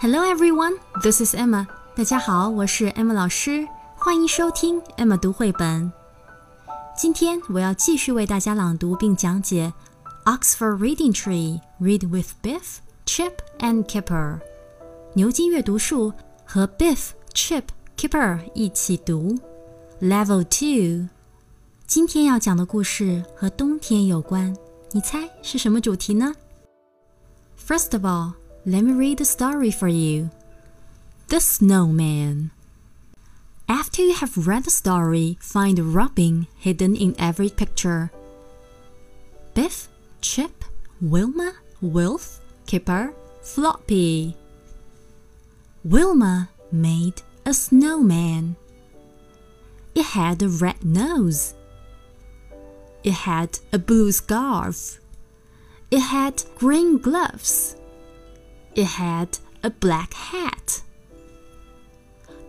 Hello everyone, this is Emma. 大家好，我是 Emma 老师，欢迎收听 Emma 读绘本。今天我要继续为大家朗读并讲解《Oxford Reading Tree》，Read with Biff, Chip and Kipper。牛津阅读树和 Biff, Chip, Kipper 一起读。Level Two。今天要讲的故事和冬天有关，你猜是什么主题呢？First of all. Let me read the story for you. The Snowman. After you have read the story, find a robin hidden in every picture. Biff, Chip, Wilma, Wilf, Kipper, Floppy. Wilma made a snowman. It had a red nose. It had a blue scarf. It had green gloves. It had a black hat.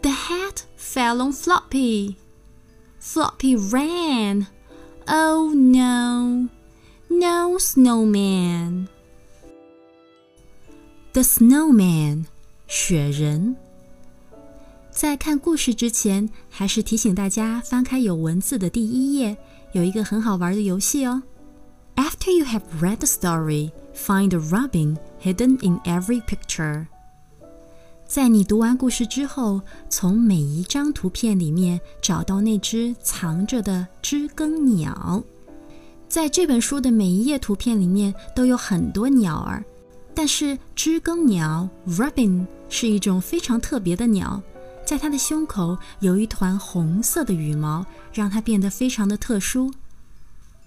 The hat fell on Floppy. Floppy ran. Oh no, no snowman. The snowman，雪人。在看故事之前，还是提醒大家翻开有文字的第一页，有一个很好玩的游戏哦。 After you have read the story, find a robin hidden in every picture. 在你读完故事之后，从每一张图片里面找到那只藏着的知更鸟。在这本书的每一页图片里面都有很多鸟儿，但是知更鸟 （robin） 是一种非常特别的鸟，在它的胸口有一团红色的羽毛，让它变得非常的特殊。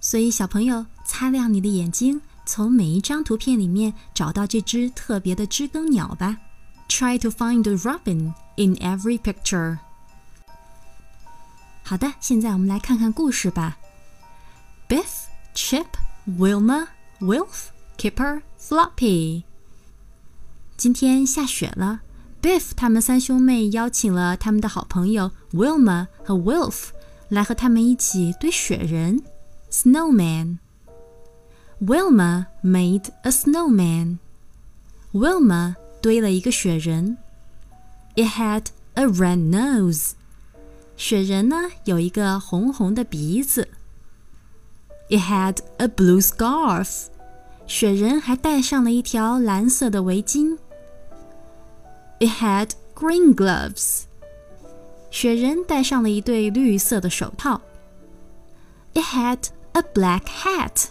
所以，小朋友，擦亮你的眼睛。从每一张图片里面找到这只特别的知更鸟吧。Try to find a robin in every picture。好的，现在我们来看看故事吧。Biff, Chip, Wilma, Wilf, Kipper, Floppy。今天下雪了，Biff 他们三兄妹邀请了他们的好朋友 Wilma 和 Wilf 来和他们一起堆雪人 ，Snowman。Wilma made a snowman. Wilma 堆了一个雪人。It had a red nose. 雪人呢有一个红红的鼻子。It had a blue scarf. 雪人还戴上了一条蓝色的围巾。It had green gloves. 雪人戴上了一对绿色的手套。It had a black hat.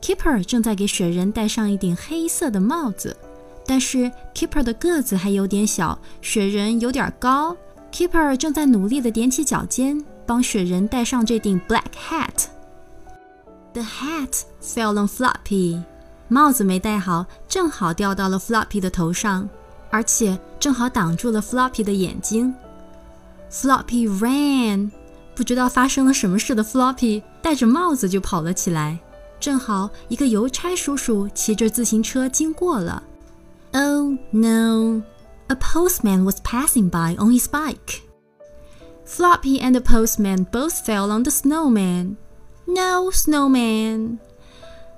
Keeper 正在给雪人戴上一顶黑色的帽子，但是 Keeper 的个子还有点小，雪人有点高。Keeper 正在努力地踮起脚尖，帮雪人戴上这顶 black hat。The hat fell on Floppy，帽子没戴好，正好掉到了 Floppy 的头上，而且正好挡住了 Floppy 的眼睛。Floppy ran，不知道发生了什么事的 Floppy 戴着帽子就跑了起来。正好一个邮差叔叔骑着自行车经过了。Oh no! A postman was passing by on his bike. Floppy and the postman both fell on the snowman. No snowman!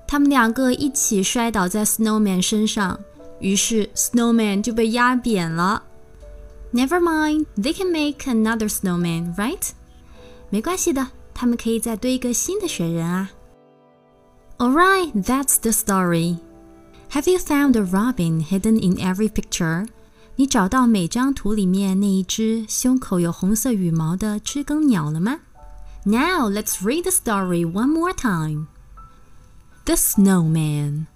他们两个一起摔倒在 snowman 身上，于是 snowman 就被压扁了。Never mind, they can make another snowman, right? 没关系的，他们可以再堆一个新的雪人啊。Alright, that's the story. Have you found a robin hidden in every picture? 你找到每张图里面那一只胸口有红色羽毛的知更鸟了吗？Now let's read the story one more time. The Snowman.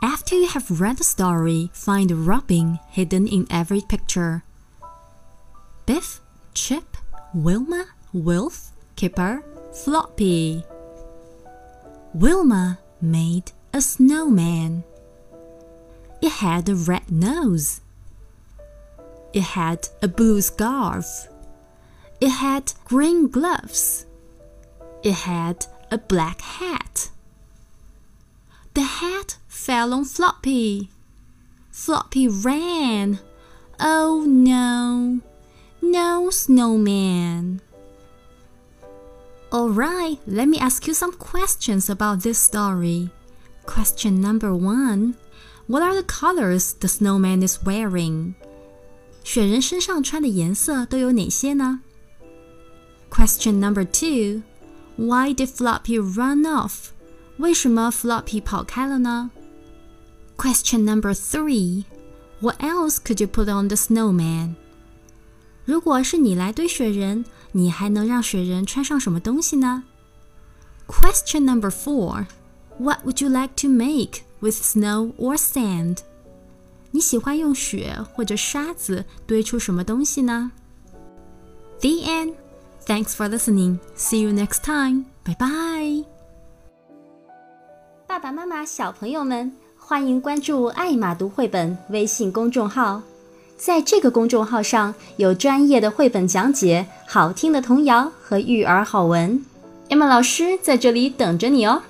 After you have read the story, find a robin hidden in every picture. Biff, Chip, Wilma, Wilf, Kipper, Floppy. Wilma made a snowman. It had a red nose. It had a blue scarf. It had green gloves. It had a black hat. The hat fell on Floppy. Floppy ran. Oh no, no snowman. Alright, let me ask you some questions about this story. Question number one What are the colors the snowman is wearing? 雪人身上穿的颜色都有哪些呢？Question number two. Why did Floppy run off? 为什么 Floppy 跑开了呢？Question number three. What else could you put on the snowman? 如果是你来堆雪人，你还能让雪人穿上什么东西呢？Question number four. What would you like to make with snow or sand? 你喜欢用雪或者沙子堆出什么东西呢？The end. Thanks for listening. See you next time. Bye bye. 爸爸妈妈、小朋友们，欢迎关注“爱马读绘本”微信公众号。在这个公众号上有专业的绘本讲解、好听的童谣和育儿好文，Emma 老师在这里等着你哦。